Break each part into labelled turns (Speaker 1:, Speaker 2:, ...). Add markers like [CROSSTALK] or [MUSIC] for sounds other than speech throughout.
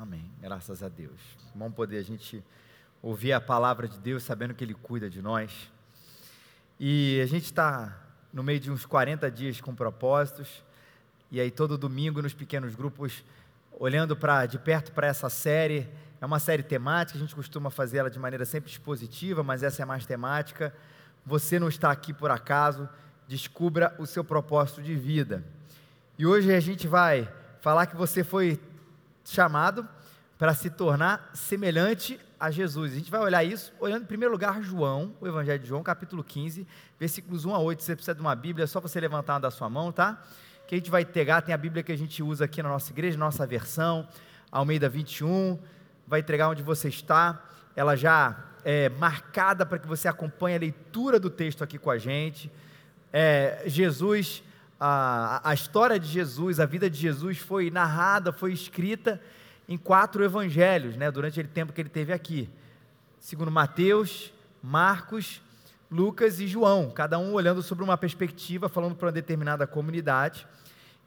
Speaker 1: Amém. Graças a Deus. Bom poder a gente ouvir a palavra de Deus sabendo que Ele cuida de nós. E a gente está no meio de uns 40 dias com propósitos. E aí todo domingo nos pequenos grupos, olhando para de perto para essa série. É uma série temática, a gente costuma fazer ela de maneira sempre expositiva, mas essa é mais temática. Você não está aqui por acaso, descubra o seu propósito de vida. E hoje a gente vai falar que você foi chamado para se tornar semelhante a Jesus. A gente vai olhar isso olhando em primeiro lugar João, o Evangelho de João, capítulo 15, versículos 1 a 8. Se você precisa de uma Bíblia, é só você levantar da sua mão, tá? Que a gente vai pegar, tem a Bíblia que a gente usa aqui na nossa igreja, nossa versão, Almeida 21, vai entregar onde você está. Ela já é marcada para que você acompanhe a leitura do texto aqui com a gente. É, Jesus a, a história de Jesus, a vida de Jesus foi narrada, foi escrita em quatro evangelhos, né, durante aquele tempo que ele teve aqui. Segundo Mateus, Marcos, Lucas e João, cada um olhando sobre uma perspectiva, falando para uma determinada comunidade.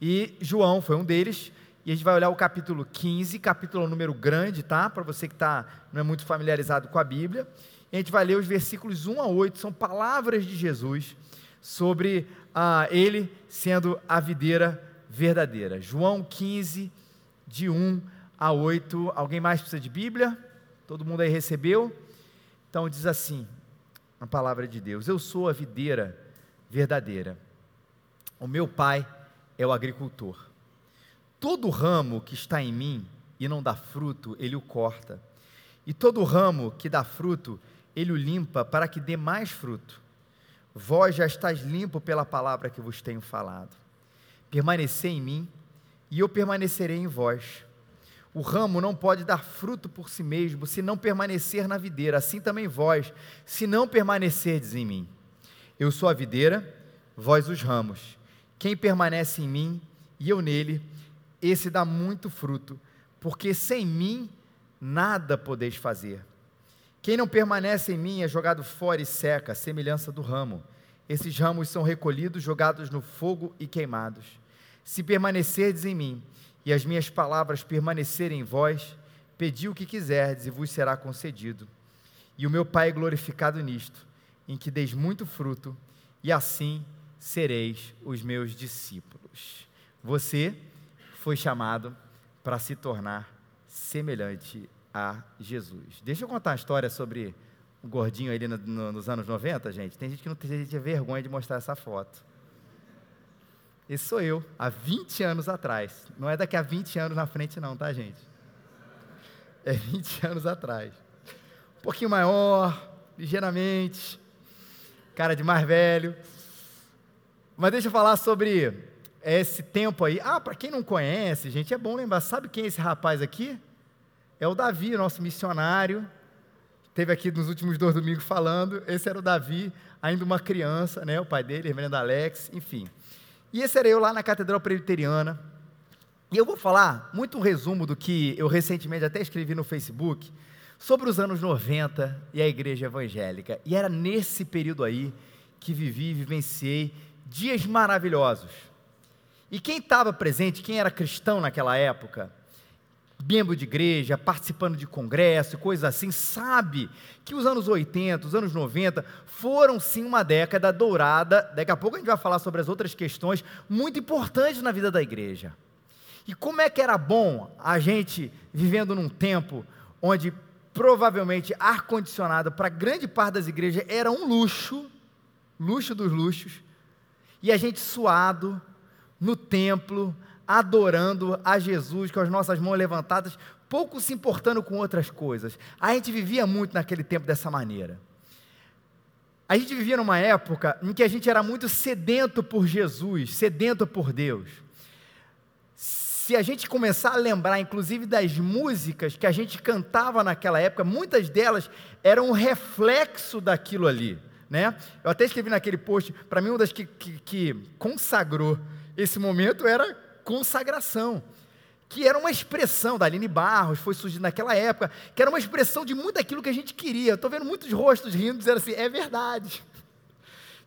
Speaker 1: E João foi um deles, e a gente vai olhar o capítulo 15, capítulo número grande, tá? Para você que tá, não é muito familiarizado com a Bíblia. E a gente vai ler os versículos 1 a 8, são palavras de Jesus sobre ah, ele sendo a videira verdadeira. João 15, de 1 a 8. Alguém mais precisa de Bíblia? Todo mundo aí recebeu? Então diz assim: a palavra de Deus: Eu sou a videira verdadeira. O meu pai é o agricultor. Todo ramo que está em mim e não dá fruto, ele o corta. E todo ramo que dá fruto, ele o limpa para que dê mais fruto. Vós já estáis limpo pela palavra que vos tenho falado. Permanecei em mim, e eu permanecerei em vós. O ramo não pode dar fruto por si mesmo, se não permanecer na videira, assim também vós, se não permanecerdes em mim. Eu sou a videira, vós os ramos. Quem permanece em mim e eu nele, esse dá muito fruto, porque sem mim nada podeis fazer. Quem não permanece em mim é jogado fora e seca, semelhança do ramo. Esses ramos são recolhidos, jogados no fogo e queimados. Se permanecerdes em mim e as minhas palavras permanecerem em vós, pedi o que quiserdes e vos será concedido. E o meu Pai é glorificado nisto, em que deis muito fruto, e assim sereis os meus discípulos. Você foi chamado para se tornar semelhante a Jesus. Deixa eu contar uma história sobre gordinho ali no, no, nos anos 90, gente. Tem gente que não tem vergonha de mostrar essa foto. Esse sou eu, há 20 anos atrás. Não é daqui a 20 anos na frente, não, tá, gente? É 20 [LAUGHS] anos atrás. Um pouquinho maior, ligeiramente, cara de mais velho. Mas deixa eu falar sobre esse tempo aí. Ah, para quem não conhece, gente, é bom lembrar. Sabe quem é esse rapaz aqui? é o Davi, nosso missionário. Teve aqui nos últimos dois domingos falando. Esse era o Davi, ainda uma criança, né? O pai dele, reverendo Alex, enfim. E esse era eu lá na Catedral Presbiteriana. E eu vou falar muito um resumo do que eu recentemente até escrevi no Facebook sobre os anos 90 e a igreja evangélica. E era nesse período aí que vivi e vivenciei dias maravilhosos. E quem estava presente, quem era cristão naquela época, membro de igreja, participando de congresso, coisas assim, sabe que os anos 80, os anos 90 foram sim uma década dourada. Daqui a pouco a gente vai falar sobre as outras questões muito importantes na vida da igreja. E como é que era bom a gente vivendo num tempo onde provavelmente ar-condicionado para grande parte das igrejas era um luxo, luxo dos luxos, e a gente suado no templo, adorando a Jesus com as nossas mãos levantadas, pouco se importando com outras coisas. A gente vivia muito naquele tempo dessa maneira. A gente vivia numa época em que a gente era muito sedento por Jesus, sedento por Deus. Se a gente começar a lembrar, inclusive, das músicas que a gente cantava naquela época, muitas delas eram um reflexo daquilo ali. Né? Eu até escrevi naquele post, para mim, uma das que, que, que consagrou esse momento era consagração, que era uma expressão da Aline Barros, foi surgindo naquela época, que era uma expressão de muito aquilo que a gente queria. Estou vendo muitos rostos rindo, dizendo assim: é verdade. [LAUGHS]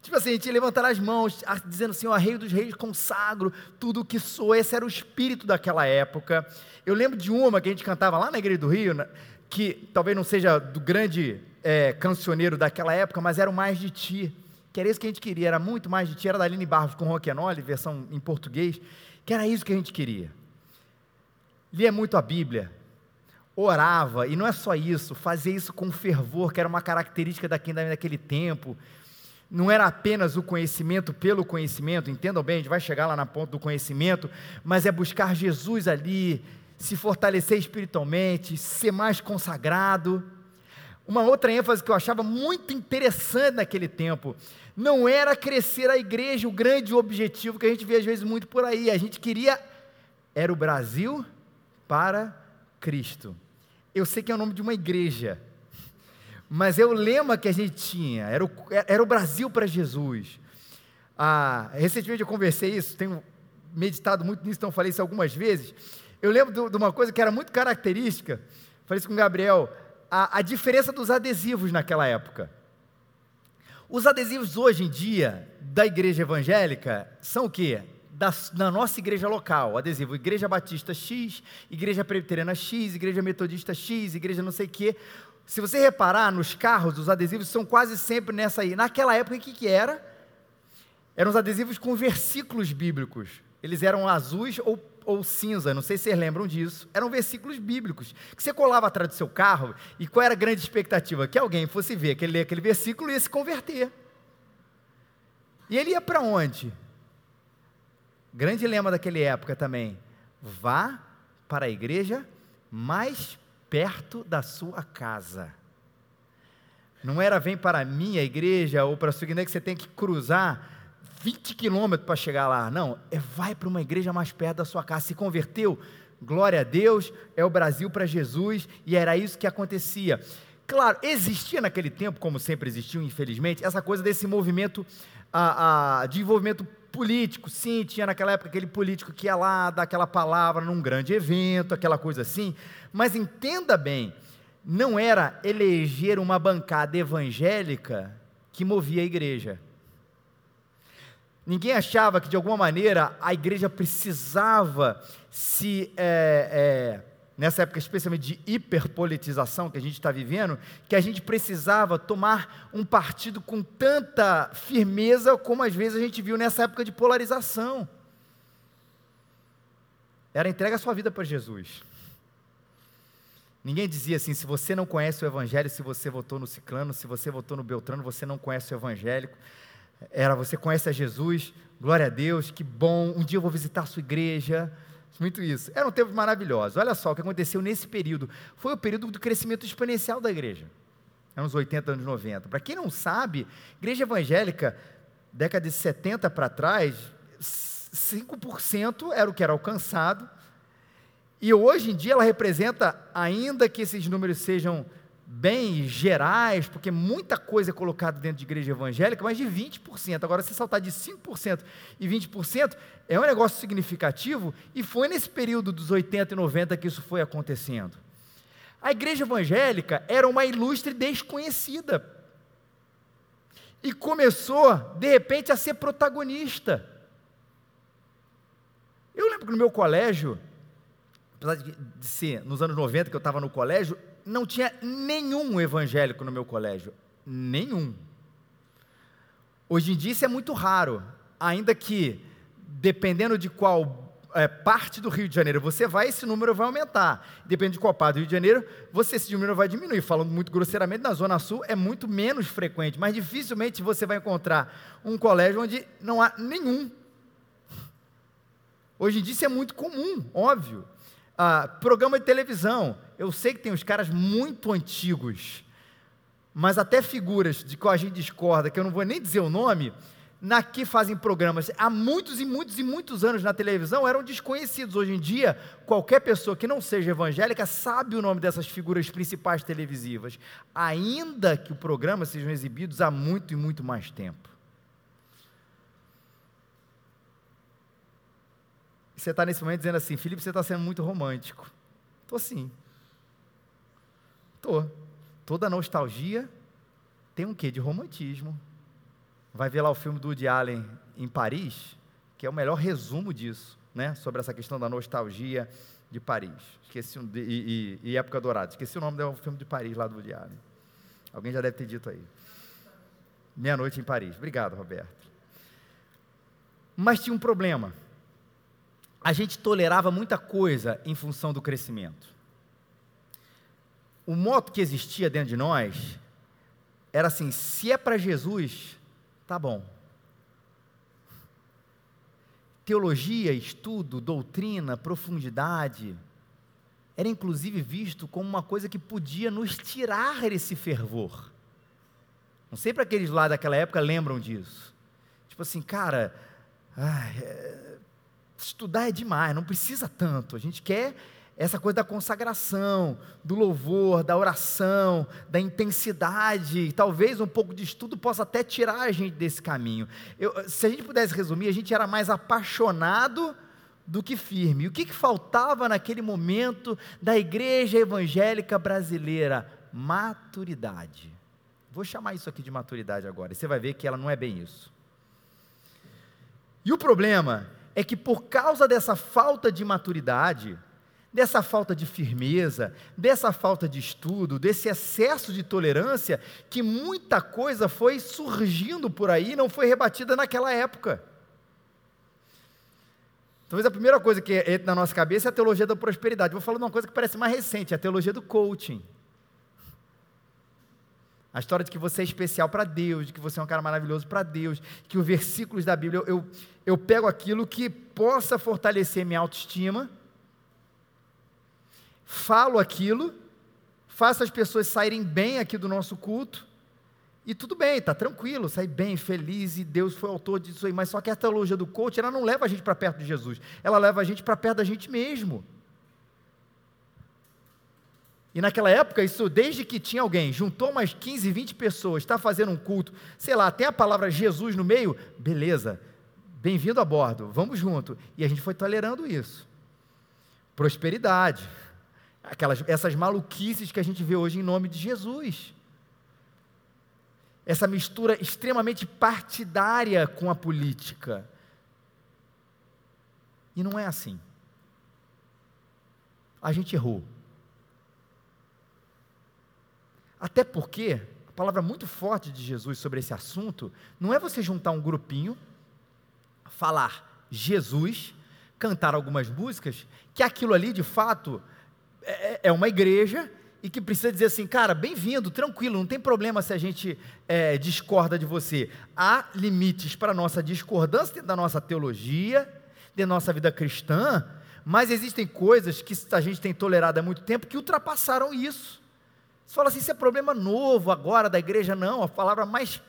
Speaker 1: Tipo assim, a gente levantar as mãos, dizendo assim, ó, Rei dos Reis, consagro tudo o que sou. Esse era o espírito daquela época. Eu lembro de uma que a gente cantava lá na Igreja do Rio, que talvez não seja do grande é, cancioneiro daquela época, mas era o Mais de Ti. Que era isso que a gente queria, era muito mais de Ti. Era da Aline Barros com Roquenoli, versão em português. Que era isso que a gente queria. Lia muito a Bíblia, orava, e não é só isso, fazia isso com fervor, que era uma característica daquele tempo não era apenas o conhecimento pelo conhecimento, entendam bem, a gente vai chegar lá na ponta do conhecimento, mas é buscar Jesus ali, se fortalecer espiritualmente, ser mais consagrado. Uma outra ênfase que eu achava muito interessante naquele tempo, não era crescer a igreja, o grande objetivo que a gente vê às vezes muito por aí, a gente queria, era o Brasil para Cristo. Eu sei que é o nome de uma igreja, mas é o lema que a gente tinha, era o, era o Brasil para Jesus. Ah, recentemente eu conversei isso, tenho meditado muito nisso, então falei isso algumas vezes. Eu lembro de uma coisa que era muito característica, falei isso com o Gabriel, a, a diferença dos adesivos naquela época. Os adesivos hoje em dia da igreja evangélica são o quê? Da, da, nossa igreja local, adesivo, Igreja Batista X, Igreja Presbiteriana X, Igreja Metodista X, Igreja não sei o quê. Se você reparar nos carros, os adesivos são quase sempre nessa aí. Naquela época, o que, que era? Eram os adesivos com versículos bíblicos. Eles eram azuis ou, ou cinza, não sei se vocês lembram disso. Eram versículos bíblicos, que você colava atrás do seu carro, e qual era a grande expectativa? Que alguém fosse ver, que ele ler aquele versículo e ia se converter. E ele ia para onde? Grande lema daquela época também. Vá para a igreja mais perto da sua casa. Não era vem para a minha igreja ou para a sua igreja que você tem que cruzar 20 quilômetros para chegar lá. Não, é vai para uma igreja mais perto da sua casa. Se converteu, glória a Deus, é o Brasil para Jesus, e era isso que acontecia. Claro, existia naquele tempo, como sempre existiu, infelizmente, essa coisa desse movimento a, a, de envolvimento político. Sim, tinha naquela época aquele político que ia lá dar aquela palavra num grande evento, aquela coisa assim. Mas entenda bem, não era eleger uma bancada evangélica que movia a igreja. Ninguém achava que de alguma maneira a igreja precisava se é, é, nessa época especialmente de hiperpolitização que a gente está vivendo, que a gente precisava tomar um partido com tanta firmeza como às vezes a gente viu nessa época de polarização. Era entrega a sua vida para Jesus. Ninguém dizia assim: se você não conhece o Evangelho, se você votou no Ciclano, se você votou no Beltrano, você não conhece o Evangélico. Era você conhece a Jesus, glória a Deus, que bom, um dia eu vou visitar a sua igreja, muito isso. Eram tempos maravilhosos. Olha só o que aconteceu nesse período. Foi o período do crescimento exponencial da igreja. Anos 80, anos 90. Para quem não sabe, igreja evangélica, década de 70 para trás, 5% era o que era alcançado. E hoje em dia ela representa, ainda que esses números sejam bem gerais, porque muita coisa é colocada dentro de igreja evangélica, mas de 20%. Agora, se saltar de 5% e 20%, é um negócio significativo, e foi nesse período dos 80 e 90 que isso foi acontecendo. A igreja evangélica era uma ilustre desconhecida. E começou, de repente, a ser protagonista. Eu lembro que no meu colégio, apesar de ser nos anos 90 que eu estava no colégio, não tinha nenhum evangélico no meu colégio. Nenhum. Hoje em dia isso é muito raro, ainda que, dependendo de qual é, parte do Rio de Janeiro você vai, esse número vai aumentar. Dependendo de qual parte do Rio de Janeiro, você, esse número vai diminuir. Falando muito grosseiramente, na Zona Sul é muito menos frequente, mas dificilmente você vai encontrar um colégio onde não há nenhum. Hoje em dia isso é muito comum, óbvio. Ah, programa de televisão. Eu sei que tem uns caras muito antigos, mas até figuras de qual a gente discorda, que eu não vou nem dizer o nome, na que fazem programas há muitos e muitos e muitos anos na televisão eram desconhecidos. Hoje em dia, qualquer pessoa que não seja evangélica sabe o nome dessas figuras principais televisivas, ainda que o programa sejam exibidos há muito e muito mais tempo. Você está nesse momento dizendo assim, Felipe, você está sendo muito romântico. Estou sim. Estou. Toda nostalgia tem um quê de romantismo. vai ver lá o filme do Woody Allen em Paris, que é o melhor resumo disso, né? Sobre essa questão da nostalgia de Paris. Esqueci um, e, e, e, Época Dourada. Esqueci o nome do filme de Paris lá do Woody Allen. Alguém já deve ter dito aí. Meia-noite em Paris. Obrigado, Roberto. Mas tinha um problema. A gente tolerava muita coisa em função do crescimento. O moto que existia dentro de nós era assim: se é para Jesus, tá bom. Teologia, estudo, doutrina, profundidade, era inclusive visto como uma coisa que podia nos tirar esse fervor. Não sei para aqueles lá daquela época lembram disso. Tipo assim, cara, ai, é, estudar é demais, não precisa tanto. A gente quer essa coisa da consagração, do louvor, da oração, da intensidade, talvez um pouco de estudo possa até tirar a gente desse caminho. Eu, se a gente pudesse resumir, a gente era mais apaixonado do que firme. O que, que faltava naquele momento da igreja evangélica brasileira? Maturidade. Vou chamar isso aqui de maturidade agora, e você vai ver que ela não é bem isso. E o problema é que por causa dessa falta de maturidade, dessa falta de firmeza, dessa falta de estudo, desse excesso de tolerância, que muita coisa foi surgindo por aí não foi rebatida naquela época. Talvez a primeira coisa que entra na nossa cabeça é a teologia da prosperidade. Vou falar de uma coisa que parece mais recente, a teologia do coaching. A história de que você é especial para Deus, de que você é um cara maravilhoso para Deus, que os versículos da Bíblia, eu, eu, eu pego aquilo que possa fortalecer minha autoestima, falo aquilo, faço as pessoas saírem bem aqui do nosso culto, e tudo bem, está tranquilo, sai bem, feliz, e Deus foi autor disso aí, mas só que a teologia do coach, ela não leva a gente para perto de Jesus, ela leva a gente para perto da gente mesmo. E naquela época, isso desde que tinha alguém, juntou umas 15, 20 pessoas, está fazendo um culto, sei lá, tem a palavra Jesus no meio, beleza, bem-vindo a bordo, vamos junto. E a gente foi tolerando isso. Prosperidade, aquelas, essas maluquices que a gente vê hoje em nome de Jesus essa mistura extremamente partidária com a política. E não é assim. A gente errou. Até porque, a palavra muito forte de Jesus sobre esse assunto, não é você juntar um grupinho, falar Jesus, cantar algumas músicas, que aquilo ali de fato é, é uma igreja e que precisa dizer assim, cara, bem-vindo, tranquilo, não tem problema se a gente é, discorda de você. Há limites para a nossa discordância dentro da nossa teologia, dentro da nossa vida cristã, mas existem coisas que a gente tem tolerado há muito tempo que ultrapassaram isso. Você fala assim, isso é problema novo agora da igreja? Não, a palavra mais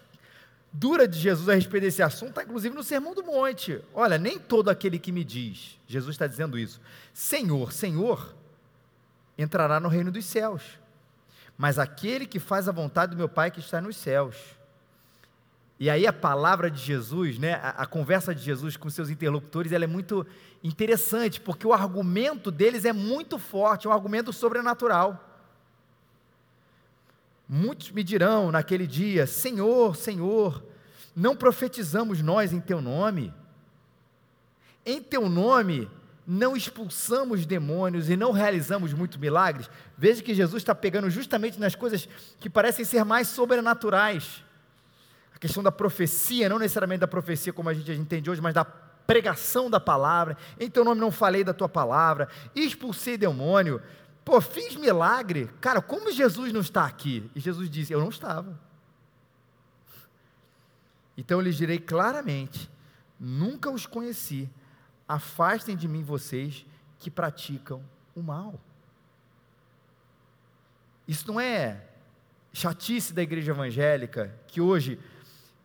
Speaker 1: dura de Jesus a respeito desse assunto está inclusive no Sermão do Monte. Olha, nem todo aquele que me diz, Jesus está dizendo isso, Senhor, Senhor, entrará no reino dos céus. Mas aquele que faz a vontade do meu Pai que está nos céus. E aí a palavra de Jesus, né, a, a conversa de Jesus com seus interlocutores, ela é muito interessante, porque o argumento deles é muito forte, é um argumento sobrenatural. Muitos me dirão naquele dia: Senhor, Senhor, não profetizamos nós em teu nome? Em teu nome não expulsamos demônios e não realizamos muitos milagres, veja que Jesus está pegando justamente nas coisas que parecem ser mais sobrenaturais. A questão da profecia, não necessariamente da profecia como a gente, entende hoje, mas da pregação da palavra. Em teu nome não falei da tua palavra, expulsei demônio, pô, fiz milagre. Cara, como Jesus não está aqui? E Jesus disse: Eu não estava. Então eu lhes direi claramente: nunca os conheci Afastem de mim vocês que praticam o mal. Isso não é chatice da igreja evangélica, que hoje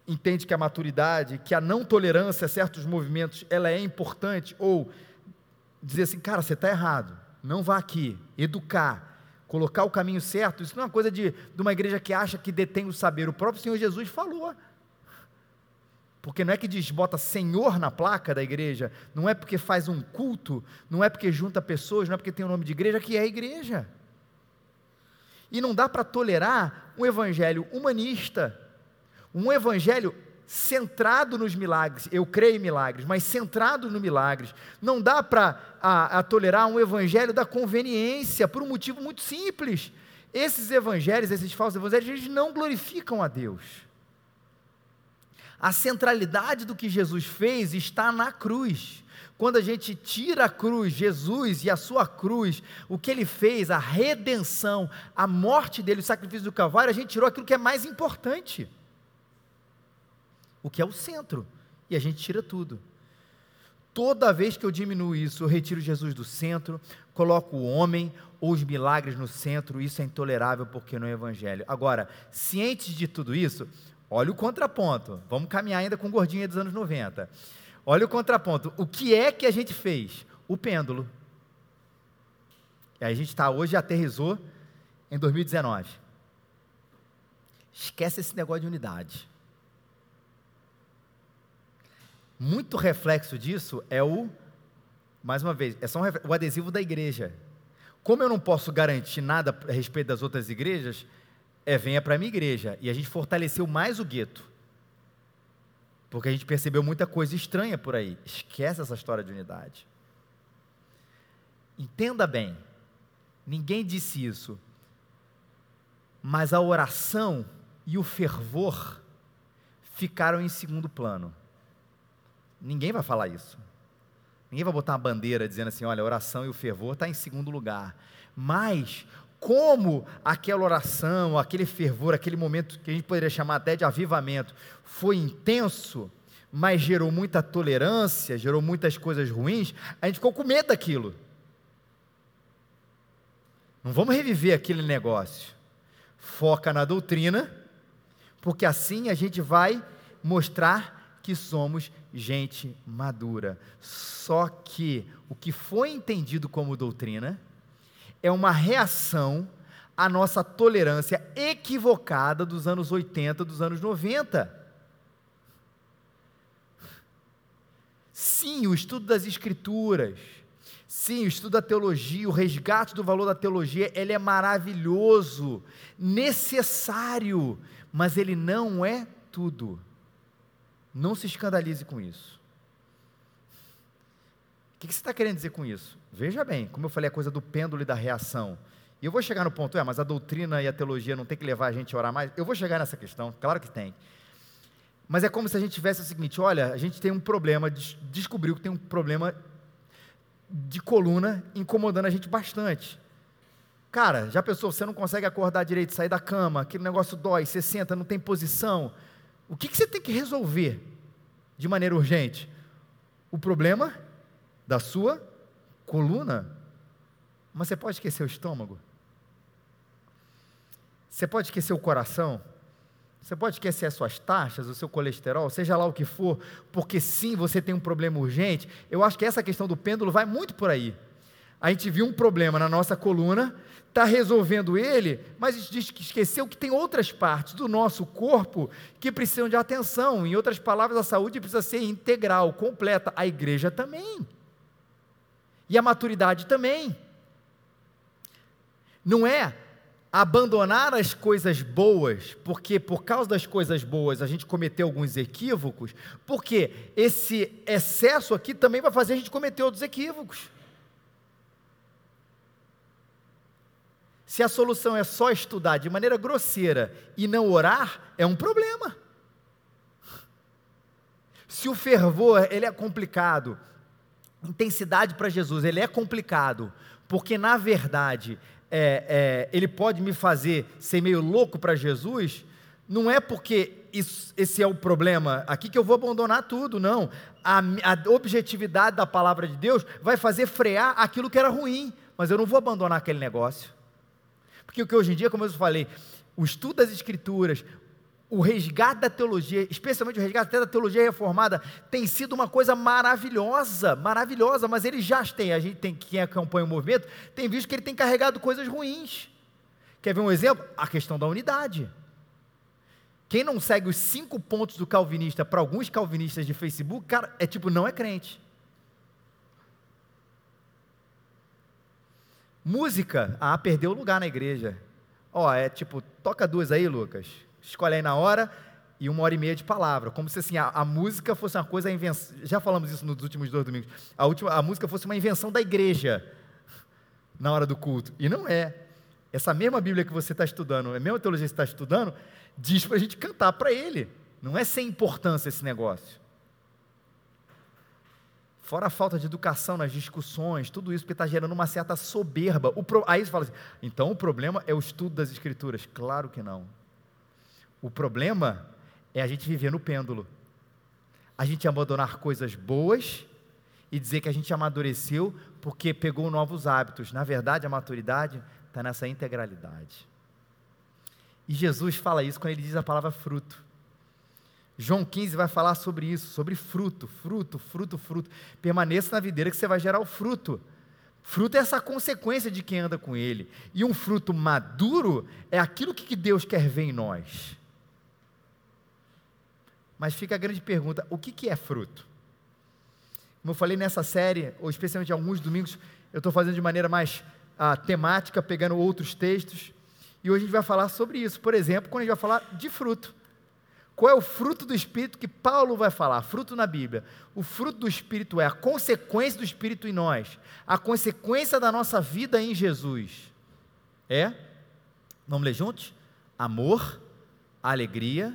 Speaker 1: entende que a maturidade, que a não tolerância a certos movimentos, ela é importante, ou dizer assim, cara, você está errado, não vá aqui, educar, colocar o caminho certo, isso não é uma coisa de, de uma igreja que acha que detém o saber, o próprio Senhor Jesus falou, porque não é que diz bota Senhor na placa da igreja, não é porque faz um culto, não é porque junta pessoas, não é porque tem o um nome de igreja, que é igreja. E não dá para tolerar um evangelho humanista, um evangelho centrado nos milagres. Eu creio em milagres, mas centrado nos milagres. Não dá para tolerar um evangelho da conveniência, por um motivo muito simples. Esses evangelhos, esses falsos evangelhos, eles não glorificam a Deus. A centralidade do que Jesus fez está na cruz. Quando a gente tira a cruz, Jesus e a sua cruz, o que ele fez, a redenção, a morte dele, o sacrifício do Calvário, a gente tirou aquilo que é mais importante o que é o centro, e a gente tira tudo. Toda vez que eu diminuo isso, eu retiro Jesus do centro, coloco o homem ou os milagres no centro, isso é intolerável porque não é evangelho. Agora, cientes de tudo isso, olha o contraponto. Vamos caminhar ainda com o gordinho dos anos 90. Olha o contraponto. O que é que a gente fez? O pêndulo. E a gente está hoje aterrizou em 2019. Esquece esse negócio de unidade. Muito reflexo disso é o, mais uma vez, é só um, o adesivo da igreja. Como eu não posso garantir nada a respeito das outras igrejas, é venha para a minha igreja. E a gente fortaleceu mais o gueto. Porque a gente percebeu muita coisa estranha por aí. Esquece essa história de unidade. Entenda bem, ninguém disse isso, mas a oração e o fervor ficaram em segundo plano. Ninguém vai falar isso. Ninguém vai botar uma bandeira dizendo assim: olha, a oração e o fervor está em segundo lugar. Mas, como aquela oração, aquele fervor, aquele momento que a gente poderia chamar até de avivamento, foi intenso, mas gerou muita tolerância, gerou muitas coisas ruins, a gente ficou com medo daquilo. Não vamos reviver aquele negócio. Foca na doutrina, porque assim a gente vai mostrar que somos gente madura. Só que o que foi entendido como doutrina é uma reação à nossa tolerância equivocada dos anos 80, dos anos 90. Sim, o estudo das escrituras, sim, o estudo da teologia, o resgate do valor da teologia, ele é maravilhoso, necessário, mas ele não é tudo. Não se escandalize com isso. O que você está querendo dizer com isso? Veja bem, como eu falei, a coisa do pêndulo e da reação. E eu vou chegar no ponto, é, mas a doutrina e a teologia não tem que levar a gente a orar mais? Eu vou chegar nessa questão, claro que tem. Mas é como se a gente tivesse o seguinte: olha, a gente tem um problema, descobriu que tem um problema de coluna incomodando a gente bastante. Cara, já pensou, você não consegue acordar direito, sair da cama, aquele negócio dói, você senta, não tem posição. O que, que você tem que resolver de maneira urgente? O problema da sua coluna. Mas você pode esquecer o estômago? Você pode esquecer o coração? Você pode esquecer as suas taxas, o seu colesterol, seja lá o que for, porque sim, você tem um problema urgente. Eu acho que essa questão do pêndulo vai muito por aí. A gente viu um problema na nossa coluna está resolvendo ele, mas esqueceu que tem outras partes do nosso corpo que precisam de atenção. Em outras palavras, a saúde precisa ser integral, completa. A igreja também. E a maturidade também. Não é abandonar as coisas boas, porque por causa das coisas boas a gente cometeu alguns equívocos, porque esse excesso aqui também vai fazer a gente cometer outros equívocos. Se a solução é só estudar de maneira grosseira e não orar, é um problema. Se o fervor ele é complicado, intensidade para Jesus ele é complicado, porque na verdade é, é, ele pode me fazer ser meio louco para Jesus, não é porque isso, esse é o problema aqui que eu vou abandonar tudo, não. A, a objetividade da palavra de Deus vai fazer frear aquilo que era ruim, mas eu não vou abandonar aquele negócio. Porque o que hoje em dia, como eu falei, o estudo das escrituras, o resgate da teologia, especialmente o resgate até da teologia reformada, tem sido uma coisa maravilhosa, maravilhosa, mas ele já tem, a gente tem, quem acompanha o movimento, tem visto que ele tem carregado coisas ruins. Quer ver um exemplo? A questão da unidade. Quem não segue os cinco pontos do calvinista para alguns calvinistas de Facebook, cara, é tipo, não é crente. Música, ah, perdeu lugar na igreja. Ó, é tipo, toca duas aí, Lucas. Escolhe aí na hora. e uma hora e meia de palavra, como se assim, a, a música fosse uma coisa, invenção, já falamos isso nos últimos dois domingos, a, última, a música fosse uma invenção da igreja na hora do culto, e não é. Essa mesma Bíblia que você está estudando, a mesma teologia que você está estudando, diz para a gente cantar para Ele, não é sem importância esse negócio. Fora a falta de educação nas discussões, tudo isso porque está gerando uma certa soberba. Pro... Aí você fala assim, então o problema é o estudo das Escrituras. Claro que não. O problema é a gente viver no pêndulo. A gente abandonar coisas boas e dizer que a gente amadureceu porque pegou novos hábitos. Na verdade, a maturidade está nessa integralidade. E Jesus fala isso quando ele diz a palavra fruto. João 15 vai falar sobre isso, sobre fruto, fruto, fruto, fruto. Permaneça na videira que você vai gerar o fruto. Fruto é essa consequência de quem anda com ele. E um fruto maduro é aquilo que Deus quer ver em nós. Mas fica a grande pergunta: o que, é fruto? Como eu falei nessa série, ou especialmente alguns domingos, eu estou fazendo de maneira mais ah, temática, pegando outros textos. E hoje a gente vai falar sobre isso. Por exemplo, quando a gente vai falar de fruto. Qual é o fruto do Espírito que Paulo vai falar? Fruto na Bíblia. O fruto do Espírito é a consequência do Espírito em nós, a consequência da nossa vida em Jesus. É, vamos ler juntos? Amor, alegria,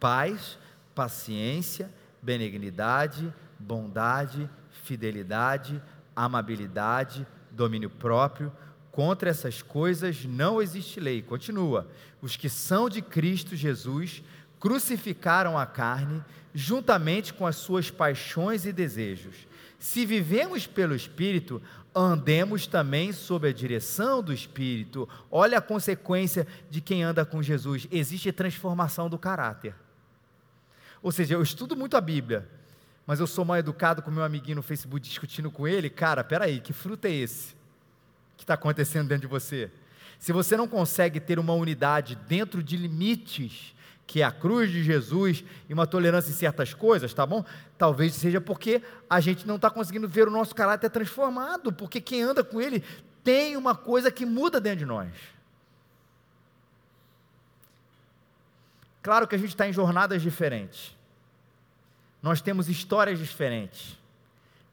Speaker 1: paz, paciência, benignidade, bondade, fidelidade, amabilidade, domínio próprio. Contra essas coisas não existe lei. Continua. Os que são de Cristo Jesus crucificaram a carne juntamente com as suas paixões e desejos. Se vivemos pelo Espírito, andemos também sob a direção do Espírito. Olha a consequência de quem anda com Jesus: existe transformação do caráter. Ou seja, eu estudo muito a Bíblia, mas eu sou mal educado com meu amiguinho no Facebook discutindo com ele. Cara, peraí, que fruto é esse que está acontecendo dentro de você? Se você não consegue ter uma unidade dentro de limites, que é a cruz de Jesus e uma tolerância em certas coisas, tá bom? Talvez seja porque a gente não está conseguindo ver o nosso caráter transformado, porque quem anda com Ele tem uma coisa que muda dentro de nós. Claro que a gente está em jornadas diferentes nós temos histórias diferentes.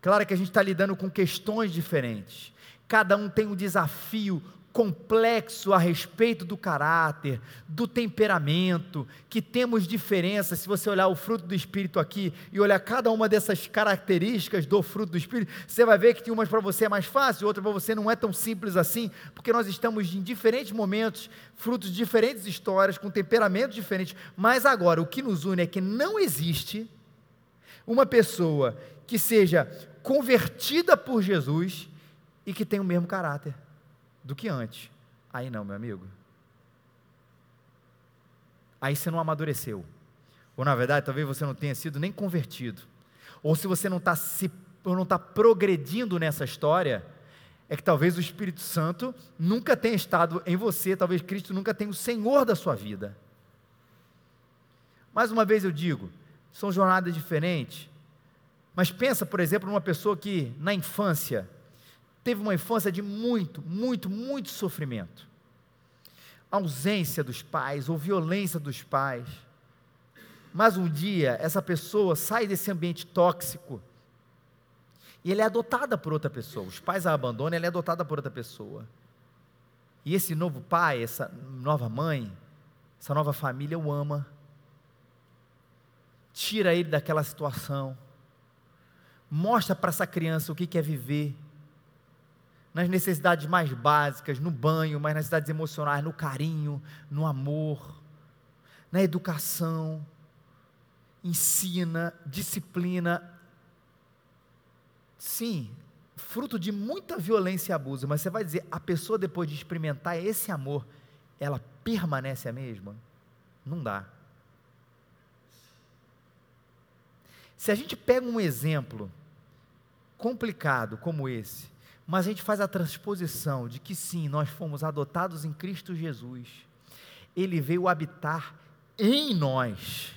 Speaker 1: Claro que a gente está lidando com questões diferentes. Cada um tem um desafio complexo a respeito do caráter, do temperamento, que temos diferenças. Se você olhar o fruto do Espírito aqui e olhar cada uma dessas características do fruto do Espírito, você vai ver que tem umas para você é mais fácil, outra para você não é tão simples assim, porque nós estamos em diferentes momentos, frutos de diferentes histórias, com temperamentos diferentes. Mas agora, o que nos une é que não existe uma pessoa que seja convertida por Jesus e que tenha o mesmo caráter do que antes. Aí não, meu amigo. Aí você não amadureceu. Ou na verdade, talvez você não tenha sido nem convertido. Ou se você não está se não está progredindo nessa história, é que talvez o Espírito Santo nunca tenha estado em você, talvez Cristo nunca tenha o Senhor da sua vida. Mais uma vez eu digo, são jornadas diferentes. Mas pensa, por exemplo, numa pessoa que na infância teve uma infância de muito, muito, muito sofrimento. Ausência dos pais ou violência dos pais. Mas um dia essa pessoa sai desse ambiente tóxico e ela é adotada por outra pessoa. Os pais a abandonam, ela é adotada por outra pessoa. E esse novo pai, essa nova mãe, essa nova família o ama tira ele daquela situação, mostra para essa criança o que é viver, nas necessidades mais básicas, no banho, mas nas necessidades emocionais, no carinho, no amor, na educação, ensina, disciplina. Sim, fruto de muita violência e abuso, mas você vai dizer, a pessoa depois de experimentar esse amor, ela permanece a mesma? Não dá. Se a gente pega um exemplo complicado como esse, mas a gente faz a transposição de que sim, nós fomos adotados em Cristo Jesus, Ele veio habitar em nós,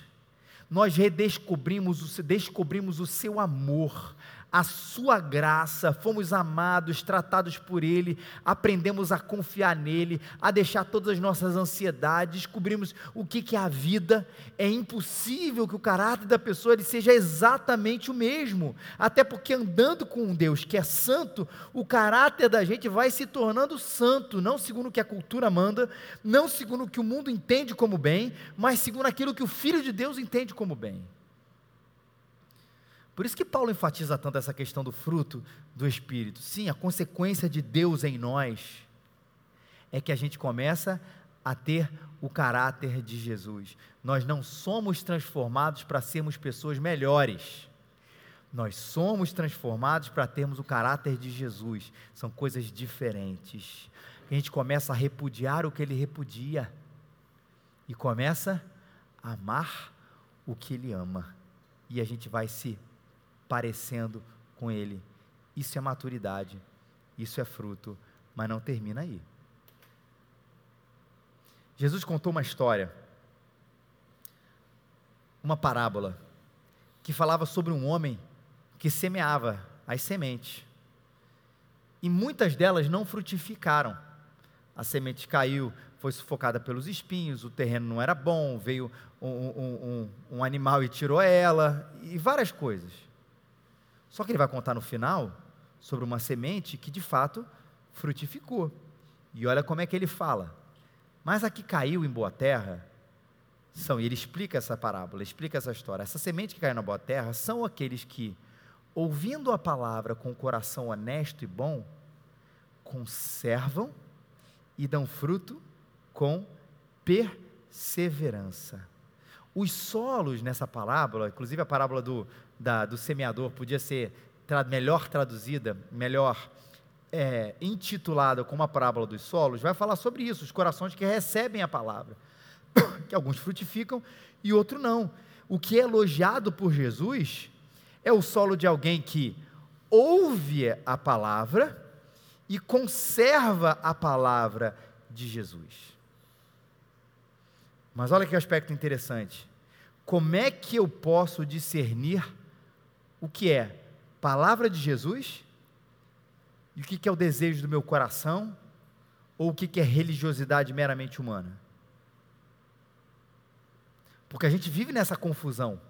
Speaker 1: nós redescobrimos o, descobrimos o seu amor, a sua graça, fomos amados, tratados por Ele, aprendemos a confiar nele, a deixar todas as nossas ansiedades, descobrimos o que, que é a vida. É impossível que o caráter da pessoa ele seja exatamente o mesmo, até porque andando com um Deus que é santo, o caráter da gente vai se tornando santo, não segundo o que a cultura manda, não segundo o que o mundo entende como bem, mas segundo aquilo que o Filho de Deus entende como bem. Por isso que Paulo enfatiza tanto essa questão do fruto do Espírito. Sim, a consequência de Deus em nós é que a gente começa a ter o caráter de Jesus. Nós não somos transformados para sermos pessoas melhores. Nós somos transformados para termos o caráter de Jesus. São coisas diferentes. A gente começa a repudiar o que ele repudia e começa a amar o que ele ama. E a gente vai se parecendo com Ele. Isso é maturidade, isso é fruto, mas não termina aí. Jesus contou uma história, uma parábola, que falava sobre um homem que semeava as sementes. E muitas delas não frutificaram. A semente caiu, foi sufocada pelos espinhos, o terreno não era bom, veio um, um, um, um animal e tirou ela, e várias coisas. Só que ele vai contar no final sobre uma semente que de fato frutificou. E olha como é que ele fala. Mas a que caiu em boa terra são, e ele explica essa parábola, explica essa história. Essa semente que caiu na boa terra são aqueles que, ouvindo a palavra com o coração honesto e bom, conservam e dão fruto com perseverança. Os solos nessa parábola, inclusive a parábola do, da, do semeador, podia ser tra melhor traduzida, melhor é, intitulada como a parábola dos solos, vai falar sobre isso, os corações que recebem a palavra, [COUGHS] que alguns frutificam e outros não. O que é elogiado por Jesus é o solo de alguém que ouve a palavra e conserva a palavra de Jesus. Mas olha que aspecto interessante. Como é que eu posso discernir o que é palavra de Jesus e o que é o desejo do meu coração ou o que é religiosidade meramente humana? Porque a gente vive nessa confusão.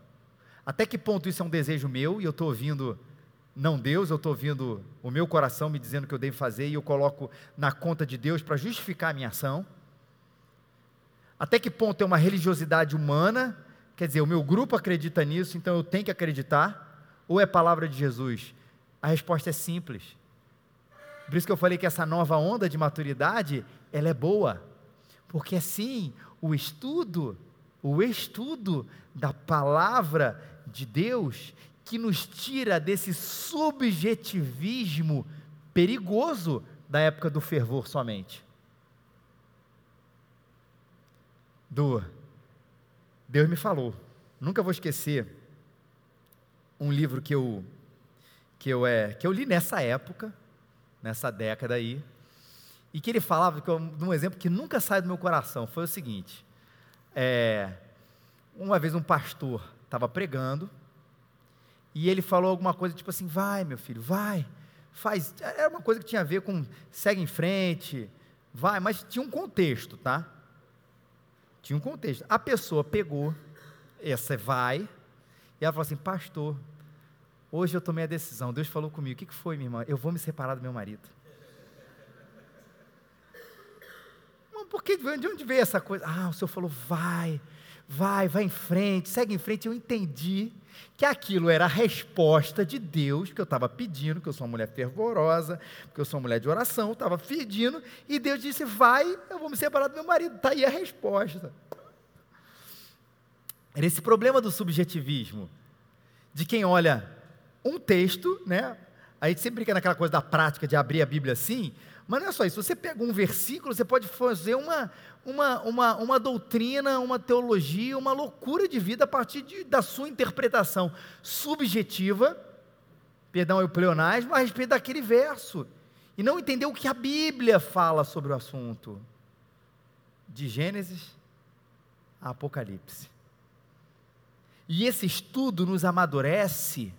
Speaker 1: Até que ponto isso é um desejo meu e eu estou ouvindo não Deus, eu estou ouvindo o meu coração me dizendo o que eu devo fazer e eu coloco na conta de Deus para justificar a minha ação? Até que ponto é uma religiosidade humana? Quer dizer, o meu grupo acredita nisso, então eu tenho que acreditar? Ou é palavra de Jesus? A resposta é simples. Por isso que eu falei que essa nova onda de maturidade, ela é boa. Porque assim, o estudo, o estudo da palavra de Deus, que nos tira desse subjetivismo perigoso da época do fervor somente. Do Deus me falou. Nunca vou esquecer um livro que eu que eu é que eu li nessa época, nessa década aí, e que ele falava que eu, um exemplo que nunca sai do meu coração foi o seguinte: é, uma vez um pastor estava pregando e ele falou alguma coisa tipo assim, vai meu filho, vai, faz. Era uma coisa que tinha a ver com segue em frente, vai, mas tinha um contexto, tá? Tinha um contexto. A pessoa pegou, essa vai, e ela falou assim: Pastor, hoje eu tomei a decisão. Deus falou comigo: O que, foi, minha irmã? Eu vou me separar do meu marido. Por que, de onde veio essa coisa? Ah, o senhor falou: Vai, vai, vai em frente, segue em frente. Eu entendi que aquilo era a resposta de Deus que eu estava pedindo, que eu sou uma mulher fervorosa, que eu sou uma mulher de oração, estava pedindo, e Deus disse: Vai, eu vou me separar do meu marido. Está aí a resposta. Era esse problema do subjetivismo, de quem olha um texto, né? A gente sempre brinca naquela coisa da prática de abrir a Bíblia assim, mas não é só isso. Você pega um versículo, você pode fazer uma, uma, uma, uma doutrina, uma teologia, uma loucura de vida a partir de, da sua interpretação subjetiva, perdão, o pleonasmo, a respeito daquele verso. E não entender o que a Bíblia fala sobre o assunto. De Gênesis a Apocalipse. E esse estudo nos amadurece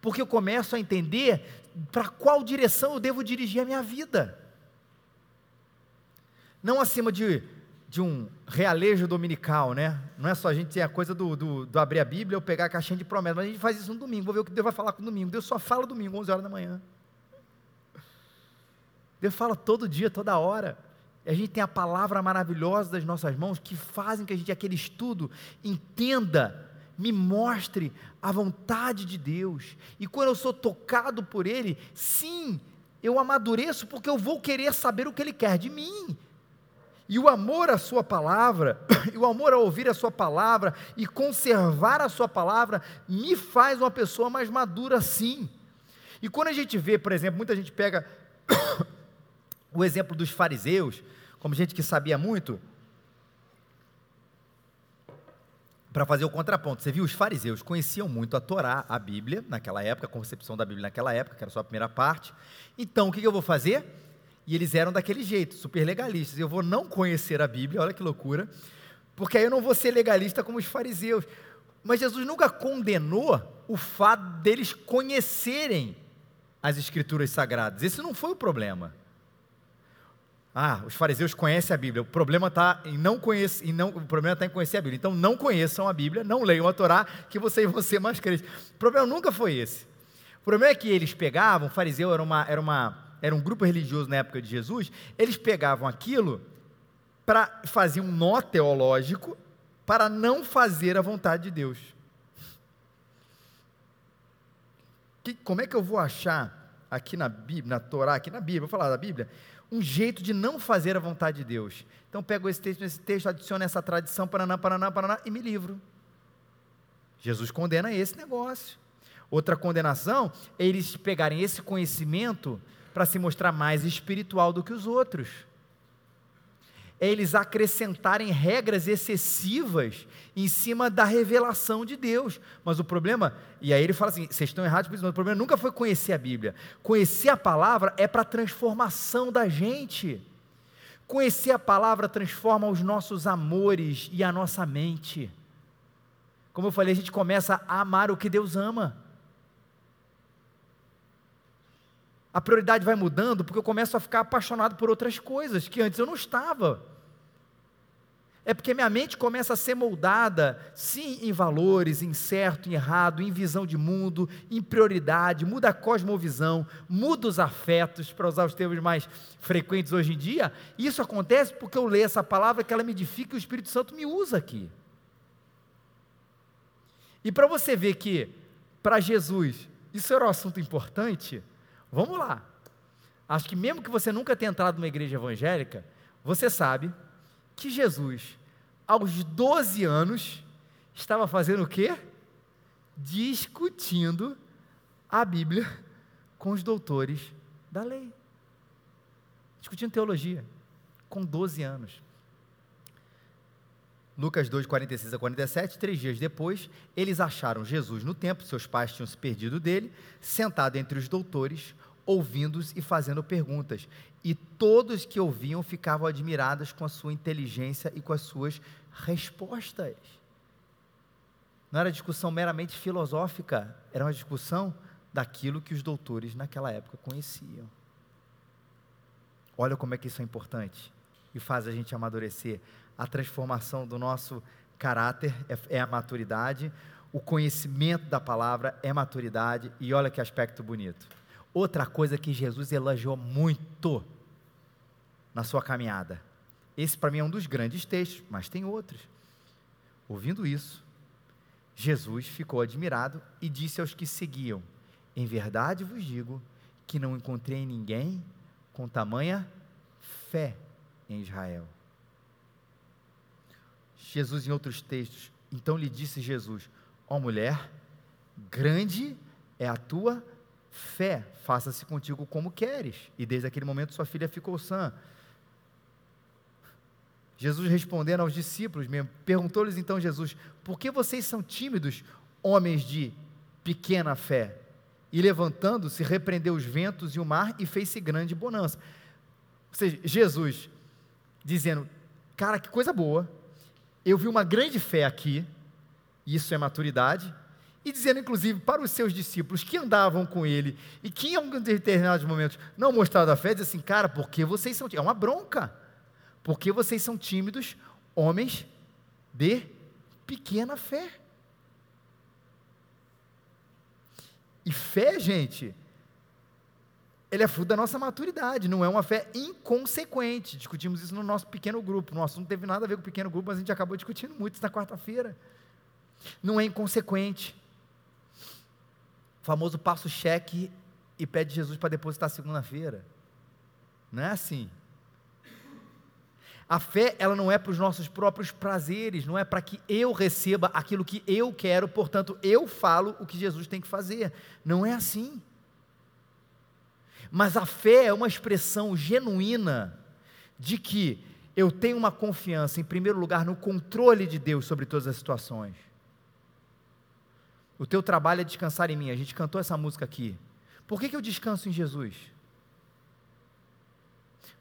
Speaker 1: porque eu começo a entender para qual direção eu devo dirigir a minha vida. Não acima de, de um realejo dominical, né? Não é só a gente ter a coisa do, do, do abrir a Bíblia ou pegar a caixinha de promessas, mas a gente faz isso no domingo, vou ver o que Deus vai falar com o domingo. Deus só fala domingo, 11 horas da manhã. Deus fala todo dia, toda hora. A gente tem a palavra maravilhosa das nossas mãos que fazem que a gente, aquele estudo, entenda, me mostre a vontade de Deus. E quando eu sou tocado por Ele, sim, eu amadureço porque eu vou querer saber o que Ele quer de mim. E o amor à Sua palavra, [COUGHS] e o amor a ouvir a Sua palavra e conservar a Sua palavra, me faz uma pessoa mais madura, sim. E quando a gente vê, por exemplo, muita gente pega [COUGHS] o exemplo dos fariseus, como gente que sabia muito, para fazer o contraponto. Você viu, os fariseus conheciam muito a Torá, a Bíblia, naquela época, a concepção da Bíblia naquela época, que era só a primeira parte. Então, o que eu vou fazer? E eles eram daquele jeito, super legalistas. Eu vou não conhecer a Bíblia, olha que loucura, porque aí eu não vou ser legalista como os fariseus. Mas Jesus nunca condenou o fato deles conhecerem as Escrituras Sagradas. Esse não foi o problema. Ah, os fariseus conhecem a Bíblia. O problema está em não conhecer, em não, o problema está em conhecer a Bíblia. Então não conheçam a Bíblia, não leiam a Torá, que vocês vão ser mais crentes. O problema nunca foi esse. O problema é que eles pegavam, o fariseu era, uma, era, uma, era um grupo religioso na época de Jesus, eles pegavam aquilo para fazer um nó teológico para não fazer a vontade de Deus. Que, como é que eu vou achar aqui na Bíblia, na Torá, aqui na Bíblia, vou falar da Bíblia, um jeito de não fazer a vontade de Deus. Então pego esse texto, esse texto, adiciono essa tradição, paraná, paraná, paraná, e me livro. Jesus condena esse negócio. Outra condenação é eles pegarem esse conhecimento para se mostrar mais espiritual do que os outros é eles acrescentarem regras excessivas em cima da revelação de Deus. Mas o problema, e aí ele fala assim: vocês estão errados, mas o problema nunca foi conhecer a Bíblia. Conhecer a palavra é para a transformação da gente. Conhecer a palavra transforma os nossos amores e a nossa mente. Como eu falei, a gente começa a amar o que Deus ama. A prioridade vai mudando porque eu começo a ficar apaixonado por outras coisas que antes eu não estava. É porque minha mente começa a ser moldada, sim, em valores, em certo, em errado, em visão de mundo, em prioridade, muda a cosmovisão, muda os afetos, para usar os termos mais frequentes hoje em dia. Isso acontece porque eu leio essa palavra que ela me edifica e o Espírito Santo me usa aqui. E para você ver que, para Jesus, isso era um assunto importante, vamos lá. Acho que mesmo que você nunca tenha entrado numa igreja evangélica, você sabe que Jesus, aos 12 anos, estava fazendo o quê? Discutindo a Bíblia com os doutores da lei. Discutindo teologia, com 12 anos. Lucas 2, 46 a 47, três dias depois, eles acharam Jesus no templo, seus pais tinham se perdido dele, sentado entre os doutores, ouvindo-os e fazendo perguntas. E todos que ouviam ficavam admirados com a sua inteligência e com as suas respostas. Não era discussão meramente filosófica, era uma discussão daquilo que os doutores naquela época conheciam. Olha como é que isso é importante e faz a gente amadurecer. A transformação do nosso caráter é, é a maturidade, o conhecimento da palavra é maturidade, e olha que aspecto bonito Outra coisa que Jesus elogiou muito na sua caminhada. Esse para mim é um dos grandes textos, mas tem outros. Ouvindo isso, Jesus ficou admirado e disse aos que seguiam: Em verdade vos digo que não encontrei ninguém com tamanha fé em Israel. Jesus, em outros textos, então lhe disse Jesus: Ó oh, mulher, grande é a tua fé, faça-se contigo como queres. E desde aquele momento sua filha ficou sã. Jesus respondendo aos discípulos perguntou-lhes então Jesus: Por que vocês são tímidos, homens de pequena fé? E levantando-se, repreendeu os ventos e o mar e fez-se grande bonança. Ou seja, Jesus dizendo: Cara, que coisa boa, eu vi uma grande fé aqui, isso é maturidade, e dizendo, inclusive, para os seus discípulos que andavam com ele e que em alguns determinados momentos não mostraram a fé, diz assim, cara, porque vocês são. É uma bronca. Porque vocês são tímidos, homens de pequena fé. E fé, gente, ele é fruto da nossa maturidade, não é uma fé inconsequente. Discutimos isso no nosso pequeno grupo. Nosso não teve nada a ver com o pequeno grupo, mas a gente acabou discutindo muito isso na quarta-feira. Não é inconsequente. O famoso passo cheque e pede Jesus para depositar segunda-feira. Não é assim. A fé, ela não é para os nossos próprios prazeres, não é para que eu receba aquilo que eu quero, portanto, eu falo o que Jesus tem que fazer. Não é assim. Mas a fé é uma expressão genuína de que eu tenho uma confiança, em primeiro lugar, no controle de Deus sobre todas as situações. O teu trabalho é descansar em mim. A gente cantou essa música aqui. Por que, que eu descanso em Jesus?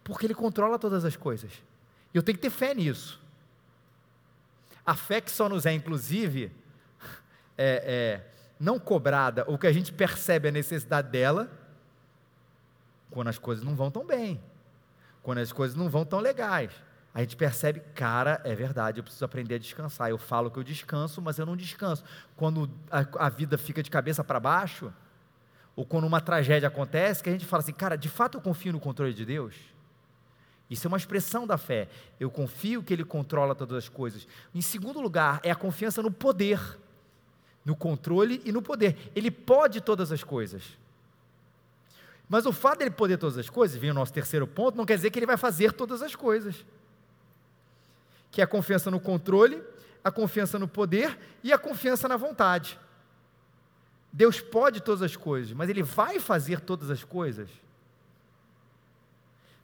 Speaker 1: Porque Ele controla todas as coisas. E eu tenho que ter fé nisso. A fé que só nos é, inclusive, [LAUGHS] é, é, não cobrada, ou que a gente percebe a necessidade dela, quando as coisas não vão tão bem, quando as coisas não vão tão legais. A gente percebe, cara, é verdade, eu preciso aprender a descansar. Eu falo que eu descanso, mas eu não descanso. Quando a, a vida fica de cabeça para baixo, ou quando uma tragédia acontece, que a gente fala assim, cara, de fato eu confio no controle de Deus? Isso é uma expressão da fé. Eu confio que Ele controla todas as coisas. Em segundo lugar, é a confiança no poder, no controle e no poder. Ele pode todas as coisas. Mas o fato de ele poder todas as coisas, vem o nosso terceiro ponto, não quer dizer que ele vai fazer todas as coisas. Que é a confiança no controle, a confiança no poder e a confiança na vontade. Deus pode todas as coisas, mas ele vai fazer todas as coisas.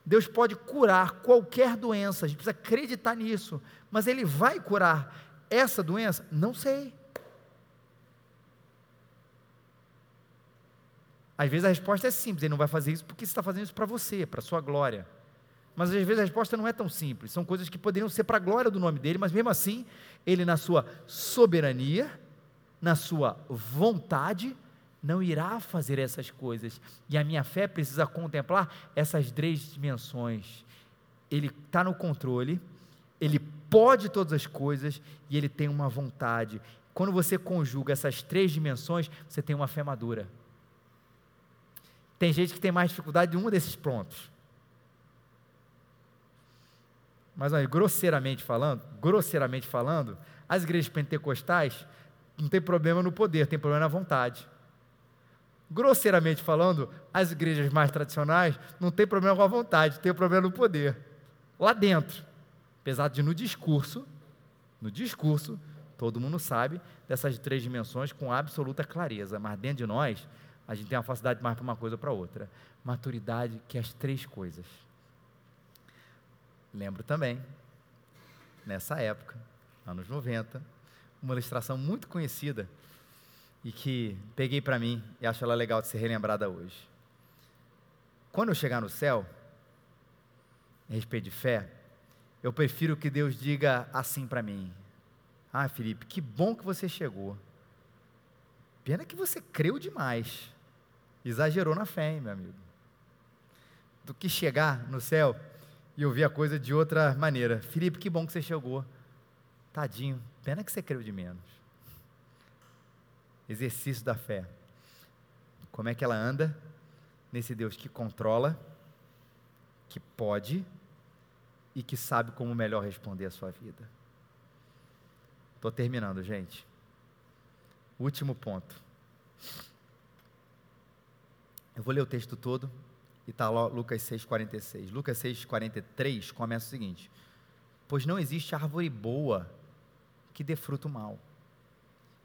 Speaker 1: Deus pode curar qualquer doença, a gente precisa acreditar nisso, mas Ele vai curar essa doença? Não sei. Às vezes a resposta é simples, Ele não vai fazer isso porque Você está fazendo isso para você, para a sua glória. Mas às vezes a resposta não é tão simples, são coisas que poderiam ser para a glória do nome dEle, mas mesmo assim, Ele, na sua soberania, na sua vontade, não irá fazer essas coisas. E a minha fé precisa contemplar essas três dimensões. Ele está no controle, ele pode todas as coisas e ele tem uma vontade. Quando você conjuga essas três dimensões, você tem uma fé madura. Tem gente que tem mais dificuldade de um desses pontos. Mas olha, grosseiramente falando, grosseiramente falando, as igrejas pentecostais não tem problema no poder, tem problema na vontade grosseiramente falando, as igrejas mais tradicionais não tem problema com a vontade, tem problema no poder. Lá dentro, apesar de no discurso, no discurso, todo mundo sabe dessas três dimensões com absoluta clareza, mas dentro de nós, a gente tem uma facilidade mais para uma coisa ou para outra. Maturidade que é as três coisas. Lembro também, nessa época, anos 90, uma ilustração muito conhecida e que peguei para mim e acho ela legal de ser relembrada hoje. Quando eu chegar no céu, a respeito de fé, eu prefiro que Deus diga assim para mim: Ah, Felipe, que bom que você chegou. Pena que você creu demais. Exagerou na fé, hein, meu amigo. Do que chegar no céu e ouvir a coisa de outra maneira. Felipe, que bom que você chegou. Tadinho, pena que você creu de menos exercício da fé. Como é que ela anda nesse Deus que controla, que pode e que sabe como melhor responder a sua vida. Estou terminando, gente. Último ponto. Eu vou ler o texto todo e está lá Lucas 6,46. Lucas 6,43 começa o seguinte: Pois não existe árvore boa que dê fruto mal,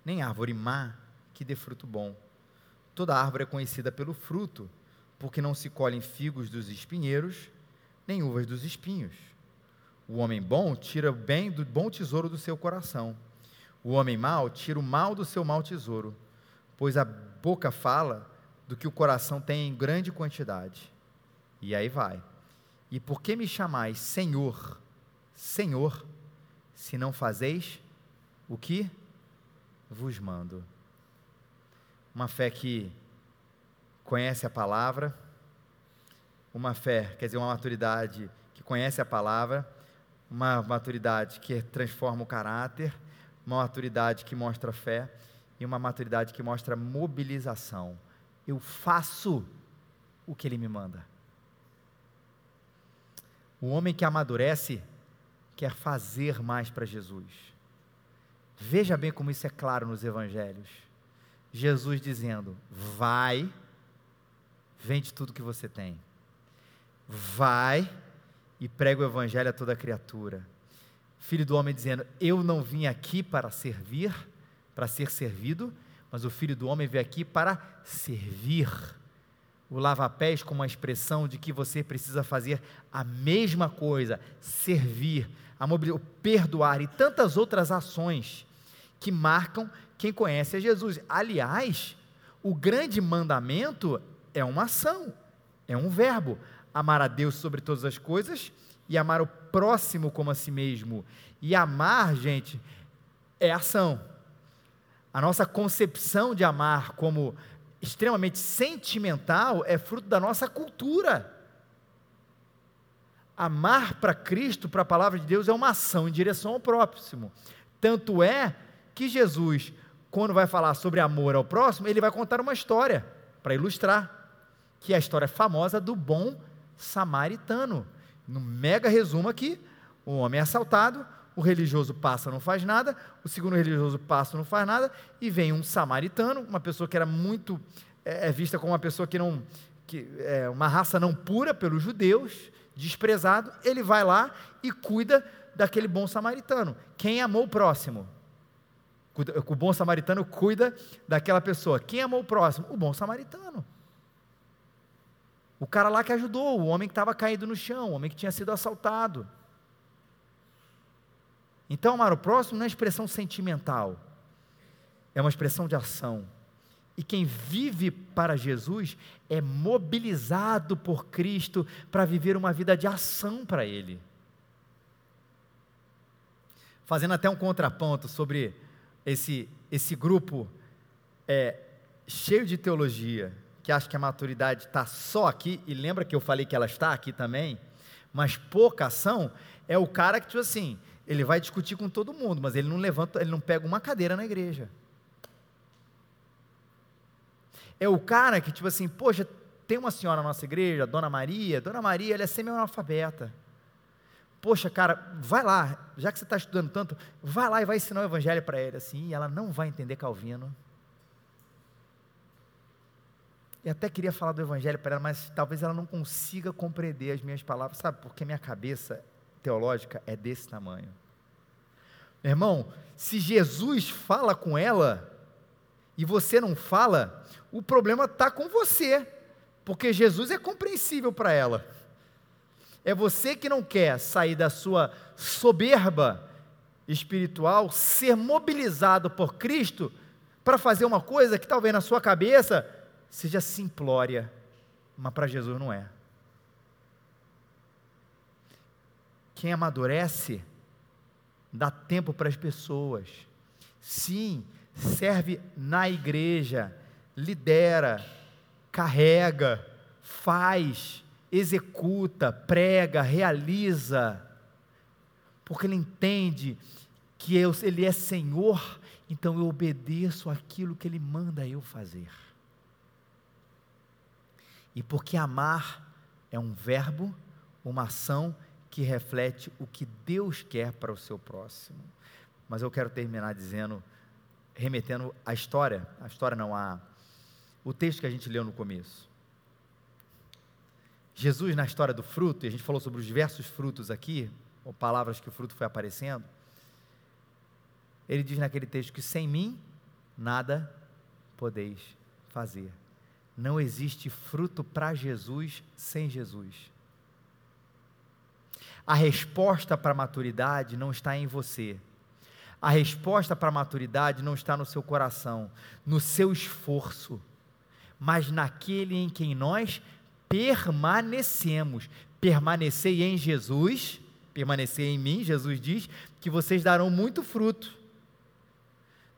Speaker 1: nem árvore má que dê fruto bom. Toda árvore é conhecida pelo fruto, porque não se colhem figos dos espinheiros, nem uvas dos espinhos. O homem bom tira o bem do bom tesouro do seu coração. O homem mau tira o mal do seu mau tesouro, pois a boca fala do que o coração tem em grande quantidade. E aí vai. E por que me chamais Senhor, Senhor, se não fazeis o que vos mando? Uma fé que conhece a palavra, uma fé, quer dizer, uma maturidade que conhece a palavra, uma maturidade que transforma o caráter, uma maturidade que mostra fé e uma maturidade que mostra mobilização. Eu faço o que ele me manda. O homem que amadurece quer fazer mais para Jesus. Veja bem como isso é claro nos evangelhos. Jesus dizendo: Vai, vende tudo que você tem. Vai e prega o evangelho a toda criatura. Filho do homem dizendo: Eu não vim aqui para servir, para ser servido, mas o filho do homem veio aqui para servir o lava-pés como uma expressão de que você precisa fazer a mesma coisa, servir, a mobilizar, perdoar e tantas outras ações que marcam quem conhece a Jesus. Aliás, o grande mandamento é uma ação, é um verbo: amar a Deus sobre todas as coisas e amar o próximo como a si mesmo. E amar, gente, é ação. A nossa concepção de amar como extremamente sentimental é fruto da nossa cultura. Amar para Cristo, para a palavra de Deus, é uma ação em direção ao próximo. Tanto é que Jesus, quando vai falar sobre amor ao próximo, ele vai contar uma história para ilustrar, que é a história famosa do bom samaritano. No mega resumo aqui, o homem é assaltado, o religioso passa, não faz nada, o segundo religioso passa, não faz nada, e vem um samaritano, uma pessoa que era muito é, é vista como uma pessoa que não, que, é, uma raça não pura pelos judeus, desprezado, ele vai lá e cuida daquele bom samaritano. Quem amou o próximo? O bom samaritano cuida daquela pessoa. Quem amou o próximo? O bom samaritano. O cara lá que ajudou, o homem que estava caído no chão, o homem que tinha sido assaltado. Então, amar o próximo não é expressão sentimental, é uma expressão de ação. E quem vive para Jesus é mobilizado por Cristo para viver uma vida de ação para Ele. Fazendo até um contraponto sobre esse, esse grupo é, cheio de teologia, que acha que a maturidade está só aqui, e lembra que eu falei que ela está aqui também, mas pouca ação, é o cara que, tipo assim, ele vai discutir com todo mundo, mas ele não levanta, ele não pega uma cadeira na igreja. É o cara que, tipo assim, poxa, tem uma senhora na nossa igreja, Dona Maria, Dona Maria, ela é semi-analfabeta. Poxa, cara, vai lá, já que você está estudando tanto, vai lá e vai ensinar o evangelho para ela, assim, e ela não vai entender Calvino. E até queria falar do evangelho para ela, mas talvez ela não consiga compreender as minhas palavras, sabe? Porque minha cabeça teológica é desse tamanho. Meu irmão, se Jesus fala com ela e você não fala, o problema está com você, porque Jesus é compreensível para ela. É você que não quer sair da sua soberba espiritual, ser mobilizado por Cristo para fazer uma coisa que talvez na sua cabeça seja simplória, mas para Jesus não é. Quem amadurece, dá tempo para as pessoas. Sim, serve na igreja, lidera, carrega, faz, executa, prega, realiza, porque ele entende que eu, ele é Senhor, então eu obedeço aquilo que ele manda eu fazer. E porque amar é um verbo, uma ação que reflete o que Deus quer para o seu próximo. Mas eu quero terminar dizendo, remetendo à história, a história não a o texto que a gente leu no começo. Jesus na história do fruto, e a gente falou sobre os diversos frutos aqui, ou palavras que o fruto foi aparecendo. Ele diz naquele texto que sem mim nada podeis fazer. Não existe fruto para Jesus sem Jesus. A resposta para a maturidade não está em você. A resposta para a maturidade não está no seu coração, no seu esforço, mas naquele em quem nós permanecemos. Permanecer em Jesus, permanecer em mim, Jesus diz que vocês darão muito fruto.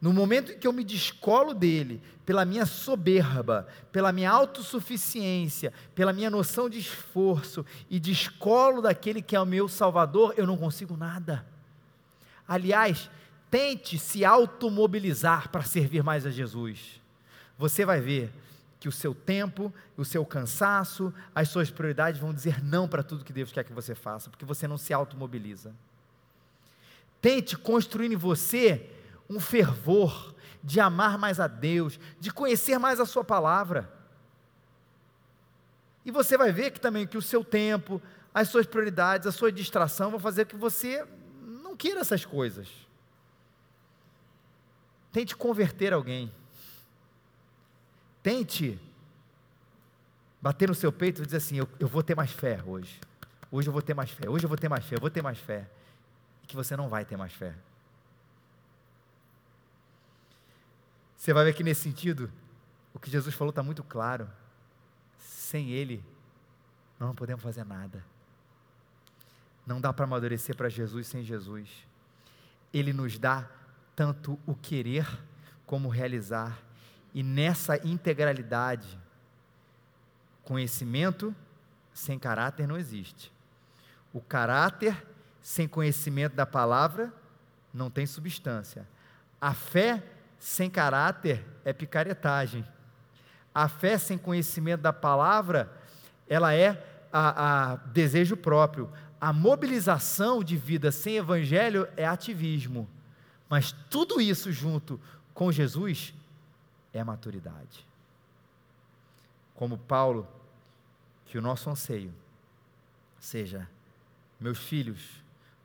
Speaker 1: no momento em que eu me descolo dele, pela minha soberba, pela minha autossuficiência, pela minha noção de esforço e descolo daquele que é o meu Salvador, eu não consigo nada. Aliás, tente se automobilizar para servir mais a Jesus. Você vai ver que o seu tempo, o seu cansaço, as suas prioridades vão dizer não para tudo que Deus quer que você faça, porque você não se automobiliza. Tente construir em você um fervor de amar mais a Deus, de conhecer mais a Sua palavra. E você vai ver que também que o seu tempo, as suas prioridades, a sua distração vão fazer que você não queira essas coisas. Tente converter alguém. Tente bater no seu peito e dizer assim: eu, eu vou ter mais fé hoje. Hoje eu vou ter mais fé. Hoje eu vou ter mais fé. Eu vou ter mais fé. E que você não vai ter mais fé. Você vai ver que nesse sentido, o que Jesus falou está muito claro. Sem Ele, nós não podemos fazer nada. Não dá para amadurecer para Jesus sem Jesus. Ele nos dá tanto o querer como o realizar. E nessa integralidade, conhecimento sem caráter não existe. O caráter sem conhecimento da palavra não tem substância. A fé sem caráter é picaretagem. A fé sem conhecimento da palavra, ela é a, a desejo próprio. A mobilização de vida sem evangelho é ativismo. Mas tudo isso junto com Jesus é maturidade. Como Paulo, que o nosso anseio seja, meus filhos,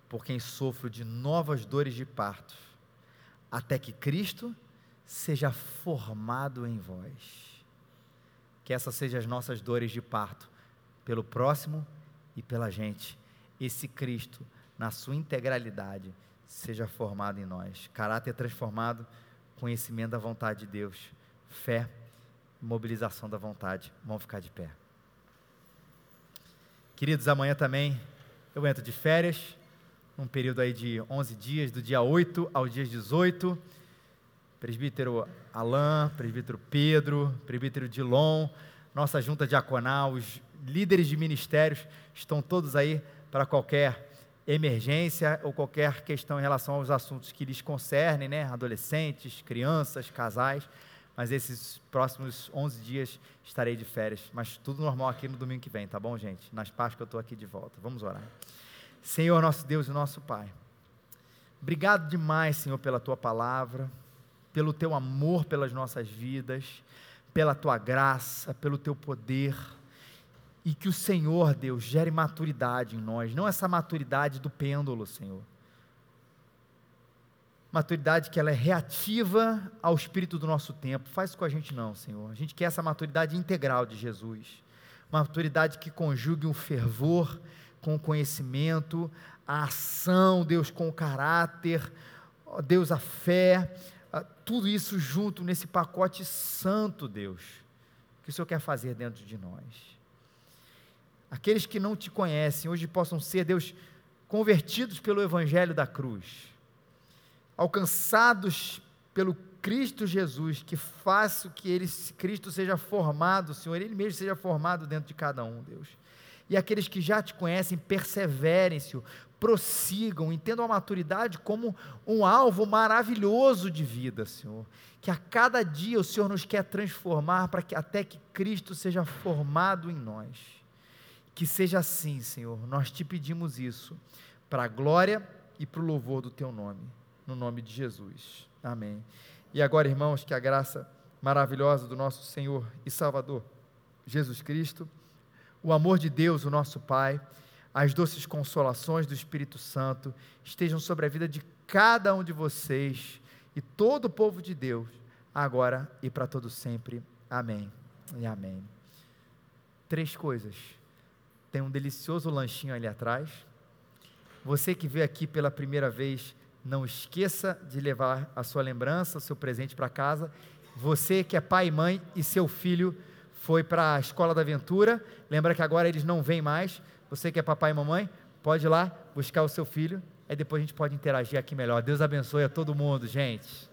Speaker 1: por quem sofro de novas dores de parto, até que Cristo seja formado em vós. Que essas sejam as nossas dores de parto, pelo próximo e pela gente. Esse Cristo, na sua integralidade, seja formado em nós. Caráter transformado, conhecimento da vontade de Deus, fé, mobilização da vontade. Vamos ficar de pé. Queridos, amanhã também eu entro de férias, um período aí de 11 dias, do dia 8 ao dia 18 presbítero Alain, presbítero Pedro, presbítero Dilon, nossa junta diaconal, os líderes de ministérios estão todos aí para qualquer emergência ou qualquer questão em relação aos assuntos que lhes concernem, né? Adolescentes, crianças, casais. Mas esses próximos 11 dias estarei de férias. Mas tudo normal aqui no domingo que vem, tá bom, gente? Nas que eu estou aqui de volta. Vamos orar. Senhor, nosso Deus e nosso Pai. Obrigado demais, Senhor, pela tua palavra pelo teu amor pelas nossas vidas, pela tua graça, pelo teu poder. E que o Senhor, Deus, gere maturidade em nós, não essa maturidade do pêndulo, Senhor. Maturidade que ela é reativa ao espírito do nosso tempo. Faz isso com a gente não, Senhor. A gente quer essa maturidade integral de Jesus. Maturidade que conjugue um fervor com o conhecimento, a ação, Deus, com o caráter, Deus, a fé, tudo isso junto nesse pacote santo, Deus, que o Senhor quer fazer dentro de nós. Aqueles que não te conhecem hoje possam ser, Deus, convertidos pelo Evangelho da cruz, alcançados pelo Cristo Jesus, que faça que ele, Cristo seja formado, Senhor, Ele mesmo seja formado dentro de cada um, Deus. E aqueles que já te conhecem, perseverem, Senhor, prossigam, entendam a maturidade como um alvo maravilhoso de vida, Senhor. Que a cada dia o Senhor nos quer transformar para que até que Cristo seja formado em nós. Que seja assim, Senhor. Nós te pedimos isso para a glória e para o louvor do teu nome, no nome de Jesus. Amém. E agora, irmãos, que a graça maravilhosa do nosso Senhor e Salvador Jesus Cristo, o amor de Deus, o nosso Pai, as doces consolações do Espírito Santo estejam sobre a vida de cada um de vocês e todo o povo de Deus, agora e para todo sempre. Amém e amém. Três coisas. Tem um delicioso lanchinho ali atrás. Você que veio aqui pela primeira vez, não esqueça de levar a sua lembrança, o seu presente para casa. Você que é pai e mãe e seu filho foi para a escola da aventura, lembra que agora eles não vêm mais você que é papai e mamãe, pode ir lá buscar o seu filho, aí depois a gente pode interagir aqui melhor. Deus abençoe a todo mundo, gente.